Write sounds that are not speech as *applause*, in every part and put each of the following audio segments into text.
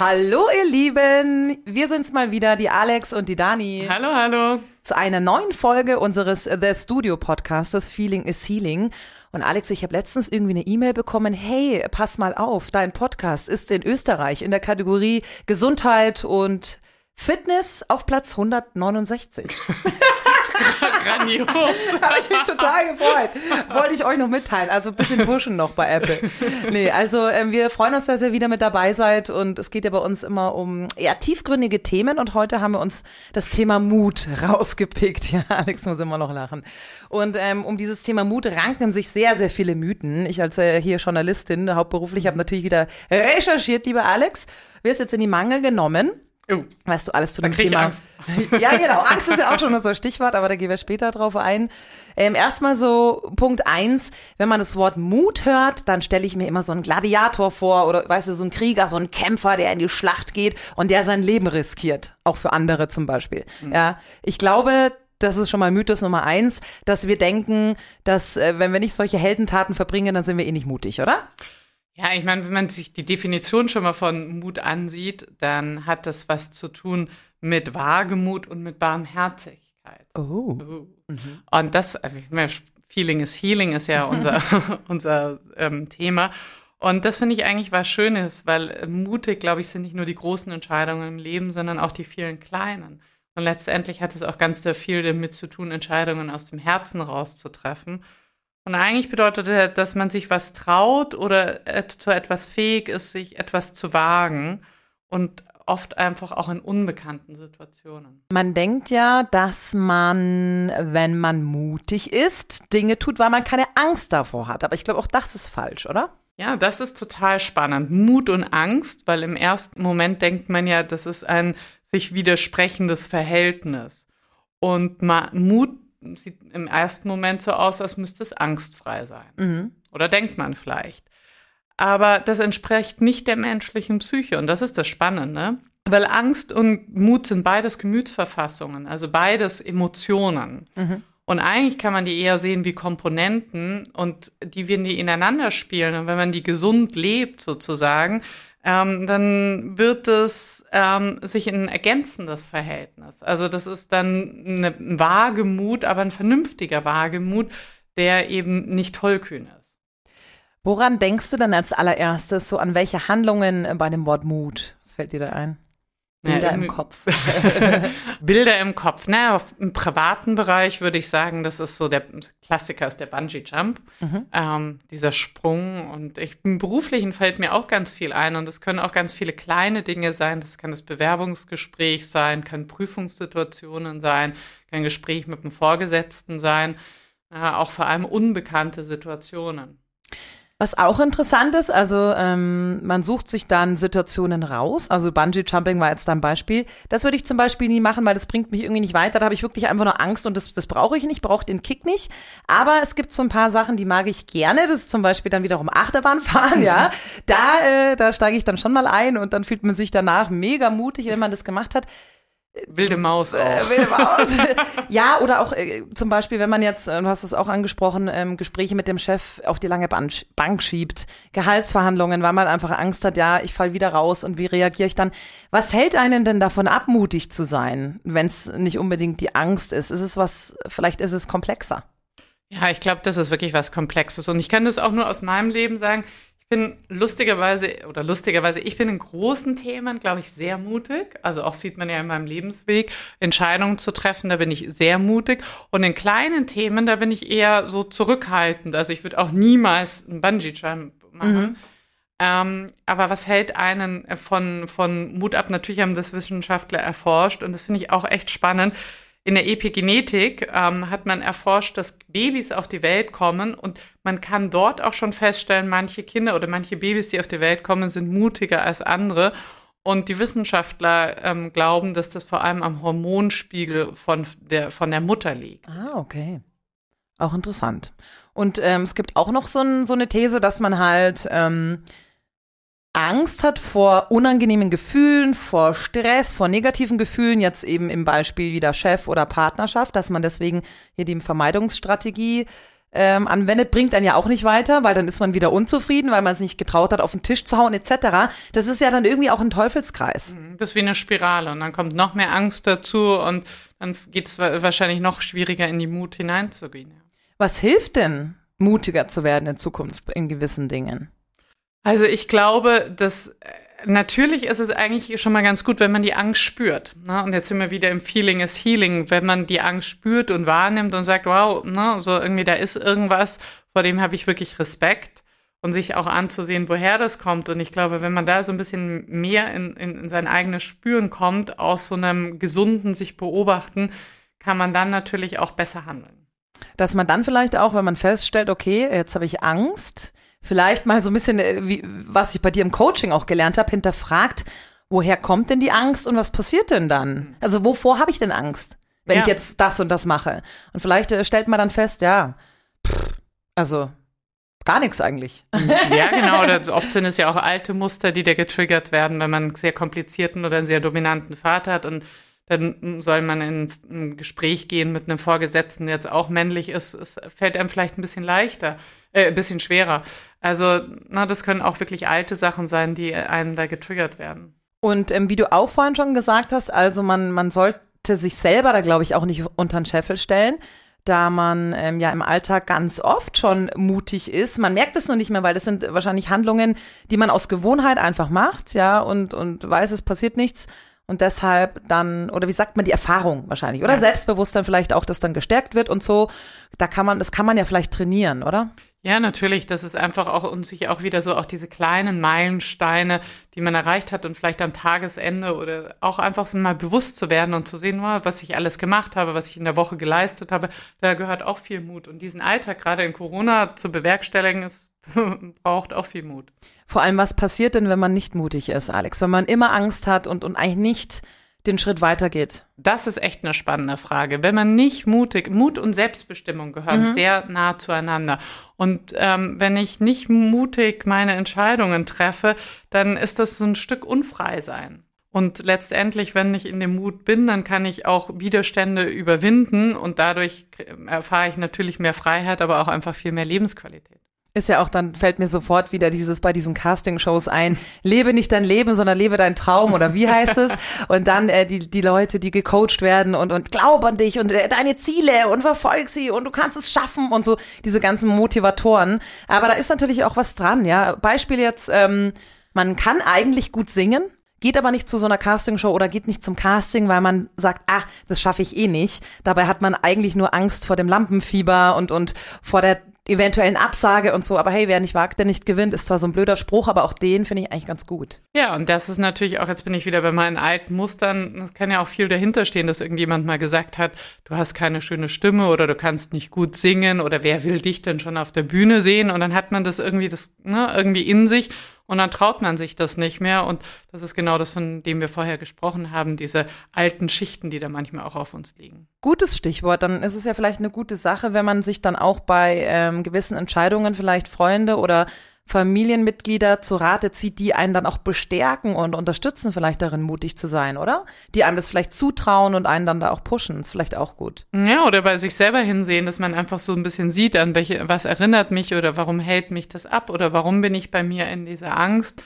Hallo ihr Lieben, wir sind's mal wieder, die Alex und die Dani. Hallo, hallo. Zu einer neuen Folge unseres The Studio Podcastes Feeling is Healing. Und Alex, ich habe letztens irgendwie eine E-Mail bekommen, hey, pass mal auf, dein Podcast ist in Österreich in der Kategorie Gesundheit und Fitness auf Platz 169. *laughs* *laughs* Grandios. *laughs* Habe ich mich total gefreut. Wollte ich euch noch mitteilen. Also ein bisschen pushen noch bei Apple. Nee, also ähm, wir freuen uns, dass ihr wieder mit dabei seid. Und es geht ja bei uns immer um eher tiefgründige Themen. Und heute haben wir uns das Thema Mut rausgepickt. *laughs* Ja, Alex muss immer noch lachen. Und ähm, um dieses Thema Mut ranken sich sehr, sehr viele Mythen. Ich als äh, hier Journalistin, hauptberuflich, habe natürlich wieder recherchiert, lieber Alex. Wirst jetzt in die Mangel genommen. Oh. Weißt du alles zu Da dem krieg ich Thema? Angst. *laughs* Ja, genau. Angst ist ja auch schon unser Stichwort, aber da gehen wir später drauf ein. Ähm, erstmal so Punkt eins, wenn man das Wort Mut hört, dann stelle ich mir immer so einen Gladiator vor oder weißt du, so einen Krieger, so einen Kämpfer, der in die Schlacht geht und der sein Leben riskiert. Auch für andere zum Beispiel. Ja, ich glaube, das ist schon mal Mythos Nummer eins, dass wir denken, dass äh, wenn wir nicht solche Heldentaten verbringen, dann sind wir eh nicht mutig, oder? Ja, ich meine, wenn man sich die Definition schon mal von Mut ansieht, dann hat das was zu tun mit Wagemut und mit Barmherzigkeit. Oh. Oh. Und das, also ich meine, Feeling is Healing ist ja unser, *laughs* *laughs* unser ähm, Thema. Und das finde ich eigentlich was Schönes, weil äh, mutig, glaube ich, sind nicht nur die großen Entscheidungen im Leben, sondern auch die vielen kleinen. Und letztendlich hat es auch ganz sehr viel damit zu tun, Entscheidungen aus dem Herzen rauszutreffen. Und eigentlich bedeutet das, dass man sich was traut oder zu etwas fähig ist, sich etwas zu wagen und oft einfach auch in unbekannten Situationen. Man denkt ja, dass man, wenn man mutig ist, Dinge tut, weil man keine Angst davor hat. Aber ich glaube, auch das ist falsch, oder? Ja, das ist total spannend. Mut und Angst, weil im ersten Moment denkt man ja, das ist ein sich widersprechendes Verhältnis. Und Mut sieht im ersten Moment so aus, als müsste es angstfrei sein. Mhm. Oder denkt man vielleicht. Aber das entspricht nicht der menschlichen Psyche und das ist das Spannende. Weil Angst und Mut sind beides Gemütsverfassungen, also beides Emotionen. Und eigentlich kann man die eher sehen wie Komponenten und die, wenn die ineinander spielen und wenn man die gesund lebt sozusagen, ähm, dann wird es ähm, sich in ein ergänzendes Verhältnis. Also das ist dann eine, ein Wagemut, aber ein vernünftiger Wagemut, der eben nicht tollkühn ist. Woran denkst du dann als allererstes so an welche Handlungen äh, bei dem Wort Mut? Was fällt dir da ein? Ja, Bilder im irgendwie- Kopf. *laughs* Bilder im Kopf. Naja, auf, im privaten Bereich würde ich sagen, das ist so der Klassiker ist der Bungee Jump, ähm, dieser Sprung. Und ich, im beruflichen fällt mir auch ganz viel ein und es können auch ganz viele kleine Dinge sein. Das kann das Bewerbungsgespräch sein, kann Prüfungssituationen sein, kann ein Gespräch mit dem Vorgesetzten sein, äh, auch vor allem unbekannte Situationen. Was auch interessant ist, also ähm, man sucht sich dann Situationen raus. Also Bungee Jumping war jetzt da ein Beispiel. Das würde ich zum Beispiel nie machen, weil das bringt mich irgendwie nicht weiter. Da habe ich wirklich einfach nur Angst und das, das brauche ich nicht, brauche den Kick nicht. Aber es gibt so ein paar Sachen, die mag ich gerne. Das ist zum Beispiel dann wiederum Achterbahnfahren, ja. *laughs* Da, äh, da steige ich dann schon mal ein und dann fühlt man sich danach mega mutig, wenn man das gemacht hat. Wilde Maus auch. Äh, wilde Maus. *laughs* ja, oder auch äh, zum Beispiel, wenn man jetzt, äh, du hast es auch angesprochen, ähm, Gespräche mit dem Chef auf die lange Bank, Bank schiebt, Gehaltsverhandlungen, weil man einfach Angst hat, ja, ich fall wieder raus und wie reagiere ich dann? Was hält einen denn davon ab, mutig zu sein, wenn es nicht unbedingt die Angst ist? Ist es was, vielleicht ist es komplexer. Ja, ich glaube, das ist wirklich was Komplexes. Und ich kann das auch nur aus meinem Leben sagen. Ich bin lustigerweise, oder lustigerweise, ich bin in großen Themen, glaube ich, sehr mutig. Also auch sieht man ja in meinem Lebensweg, Entscheidungen zu treffen, da bin ich sehr mutig. Und in kleinen Themen, da bin ich eher so zurückhaltend. Also ich würde auch niemals einen Bungee-Jump machen. Ähm, aber was hält einen von, von Mut ab? Natürlich haben das Wissenschaftler erforscht und das finde ich auch echt spannend. In der Epigenetik ähm, hat man erforscht, dass Babys auf die Welt kommen und man kann dort auch schon feststellen, manche Kinder oder manche Babys, die auf die Welt kommen, sind mutiger als andere. Und die Wissenschaftler ähm, glauben, dass das vor allem am Hormonspiegel von der, von der Mutter liegt. Ah, okay. Auch interessant. Und ähm, es gibt auch noch so, ein, so eine These, dass man halt ähm, Angst hat vor unangenehmen Gefühlen, vor Stress, vor negativen Gefühlen, jetzt eben im Beispiel wieder Chef oder Partnerschaft, dass man deswegen hier die Vermeidungsstrategie ähm, anwendet, bringt dann ja auch nicht weiter, weil dann ist man wieder unzufrieden, weil man es nicht getraut hat, auf den Tisch zu hauen etc. Das ist ja dann irgendwie auch ein Teufelskreis. Mhm, das ist wie eine Spirale und dann kommt noch mehr Angst dazu und dann geht es wahrscheinlich noch schwieriger in die Mut hineinzugehen. Was hilft denn, mutiger zu werden in Zukunft in gewissen Dingen? Also ich glaube, dass natürlich ist es eigentlich schon mal ganz gut, wenn man die Angst spürt. Ne? Und jetzt sind wir wieder im Feeling is Healing, wenn man die Angst spürt und wahrnimmt und sagt, wow, ne, so irgendwie da ist irgendwas, vor dem habe ich wirklich Respekt und sich auch anzusehen, woher das kommt. Und ich glaube, wenn man da so ein bisschen mehr in, in, in sein eigenes Spüren kommt, aus so einem gesunden sich beobachten, kann man dann natürlich auch besser handeln. Dass man dann vielleicht auch, wenn man feststellt, okay, jetzt habe ich Angst, vielleicht mal so ein bisschen, äh, wie, was ich bei dir im Coaching auch gelernt habe, hinterfragt, woher kommt denn die Angst und was passiert denn dann? Mhm. Also wovor habe ich denn Angst, wenn ja. ich jetzt das und das mache? Und vielleicht äh, stellt man dann fest, ja, pff, also gar nichts eigentlich. Mhm. Ja, genau. Oder oft sind es ja auch alte Muster, die da getriggert werden, wenn man einen sehr komplizierten oder einen sehr dominanten Vater hat und dann soll man in ein Gespräch gehen mit einem Vorgesetzten, der jetzt auch männlich ist. Es fällt einem vielleicht ein bisschen leichter, äh, ein bisschen schwerer. Also, na, das können auch wirklich alte Sachen sein, die einem da getriggert werden. Und ähm, wie du auch vorhin schon gesagt hast, also man, man sollte sich selber da, glaube ich, auch nicht unter den Scheffel stellen, da man ähm, ja im Alltag ganz oft schon mutig ist. Man merkt es nur nicht mehr, weil das sind wahrscheinlich Handlungen, die man aus Gewohnheit einfach macht, ja, und, und weiß, es passiert nichts und deshalb dann, oder wie sagt man, die Erfahrung wahrscheinlich, oder ja. Selbstbewusstsein vielleicht auch, dass dann gestärkt wird und so. Da kann man, das kann man ja vielleicht trainieren, oder? Ja, natürlich. Das ist einfach auch und sich auch wieder so auch diese kleinen Meilensteine, die man erreicht hat und vielleicht am Tagesende oder auch einfach so mal bewusst zu werden und zu sehen, was ich alles gemacht habe, was ich in der Woche geleistet habe. Da gehört auch viel Mut. Und diesen Alltag gerade in Corona zu bewerkstelligen, ist, *laughs* braucht auch viel Mut. Vor allem, was passiert denn, wenn man nicht mutig ist, Alex? Wenn man immer Angst hat und, und eigentlich nicht den Schritt weitergeht? Das ist echt eine spannende Frage. Wenn man nicht mutig, Mut und Selbstbestimmung gehören mhm. sehr nah zueinander. Und ähm, wenn ich nicht mutig meine Entscheidungen treffe, dann ist das so ein Stück unfrei sein. Und letztendlich, wenn ich in dem Mut bin, dann kann ich auch Widerstände überwinden und dadurch erfahre ich natürlich mehr Freiheit, aber auch einfach viel mehr Lebensqualität. Ist ja auch, dann fällt mir sofort wieder dieses bei diesen Casting-Shows ein, lebe nicht dein Leben, sondern lebe deinen Traum oder wie heißt es? *laughs* Und dann äh, die, die Leute, die gecoacht werden und, und glaub an dich und äh, deine Ziele und verfolg sie und du kannst es schaffen und so, diese ganzen Motivatoren. Aber da ist natürlich auch was dran, ja. Beispiel jetzt, ähm, man kann eigentlich gut singen, geht aber nicht zu so einer Castingshow oder geht nicht zum Casting, weil man sagt, ah, das schaffe ich eh nicht. Dabei hat man eigentlich nur Angst vor dem Lampenfieber und, und vor der eventuellen Absage und so. Aber hey, wer nicht wagt, der nicht gewinnt, ist zwar so ein blöder Spruch, aber auch den finde ich eigentlich ganz gut. Ja, und das ist natürlich auch, jetzt bin ich wieder bei meinen alten Mustern, es kann ja auch viel dahinter stehen, dass irgendjemand mal gesagt hat, du hast keine schöne Stimme oder du kannst nicht gut singen oder wer will dich denn schon auf der Bühne sehen? Und dann hat man das irgendwie, das, ne, irgendwie in sich und dann traut man sich das nicht mehr. Und das ist genau das, von dem wir vorher gesprochen haben, diese alten Schichten, die da manchmal auch auf uns liegen. Gutes Stichwort. Dann ist es ja vielleicht eine gute Sache, wenn man sich dann auch bei ähm, gewissen Entscheidungen vielleicht Freunde oder Familienmitglieder zu Rate zieht, die einen dann auch bestärken und unterstützen, vielleicht darin mutig zu sein, oder? Die einem das vielleicht zutrauen und einen dann da auch pushen, ist vielleicht auch gut. Ja, oder bei sich selber hinsehen, dass man einfach so ein bisschen sieht, an welche, was erinnert mich oder warum hält mich das ab oder warum bin ich bei mir in dieser Angst,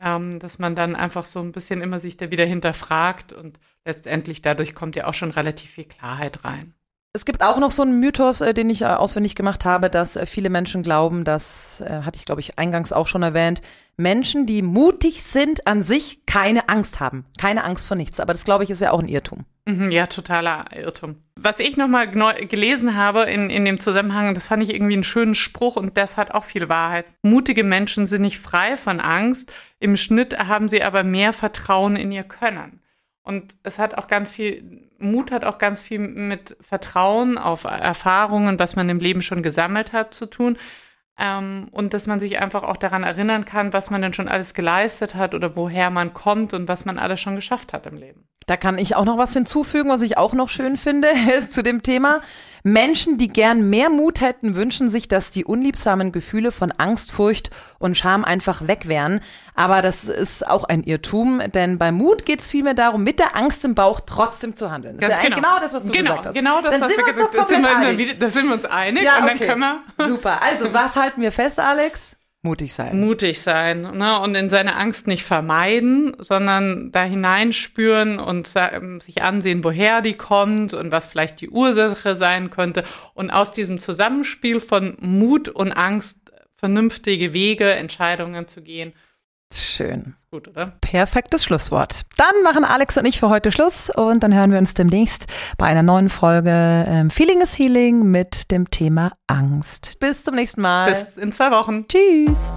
ähm, dass man dann einfach so ein bisschen immer sich da wieder hinterfragt und letztendlich dadurch kommt ja auch schon relativ viel Klarheit rein. Es gibt auch noch so einen Mythos, äh, den ich äh, auswendig gemacht habe, dass äh, viele Menschen glauben, das hatte ich, glaube ich, eingangs auch schon erwähnt, Menschen, die mutig sind, an sich keine Angst haben. Keine Angst vor nichts. Aber das, glaube ich, ist ja auch ein Irrtum. Mhm, ja, totaler Irrtum. Was ich nochmal gelesen habe in, in dem Zusammenhang, das fand ich irgendwie einen schönen Spruch und das hat auch viel Wahrheit. Mutige Menschen sind nicht frei von Angst. Im Schnitt haben sie aber mehr Vertrauen in ihr Können. Und es hat auch ganz viel, Mut hat auch ganz viel mit Vertrauen auf Erfahrungen, was man im Leben schon gesammelt hat, zu tun. Ähm, und dass man sich einfach auch daran erinnern kann, was man denn schon alles geleistet hat oder woher man kommt und was man alles schon geschafft hat im Leben. Da kann ich auch noch was hinzufügen, was ich auch noch schön finde *laughs* zu dem Thema. Menschen, die gern mehr Mut hätten, wünschen sich, dass die unliebsamen Gefühle von Angst, Furcht und Scham einfach weg wären. Aber das ist auch ein Irrtum, denn bei Mut geht es vielmehr darum, mit der Angst im Bauch trotzdem zu handeln. Das Ganz ist ja genau. genau das, was du genau, gesagt hast. Genau das, dann was sind wir, wir, wieder, da sind wir uns einig ja, und dann können wir. Super. Also, was halten wir fest, Alex? Mutig sein. Mutig sein ne? und in seine Angst nicht vermeiden, sondern da hineinspüren und ähm, sich ansehen, woher die kommt und was vielleicht die Ursache sein könnte. Und aus diesem Zusammenspiel von Mut und Angst vernünftige Wege, Entscheidungen zu gehen. Schön. Gut, oder? Perfektes Schlusswort. Dann machen Alex und ich für heute Schluss und dann hören wir uns demnächst bei einer neuen Folge ähm, Feeling is Healing mit dem Thema Angst. Bis zum nächsten Mal. Bis in zwei Wochen. Tschüss.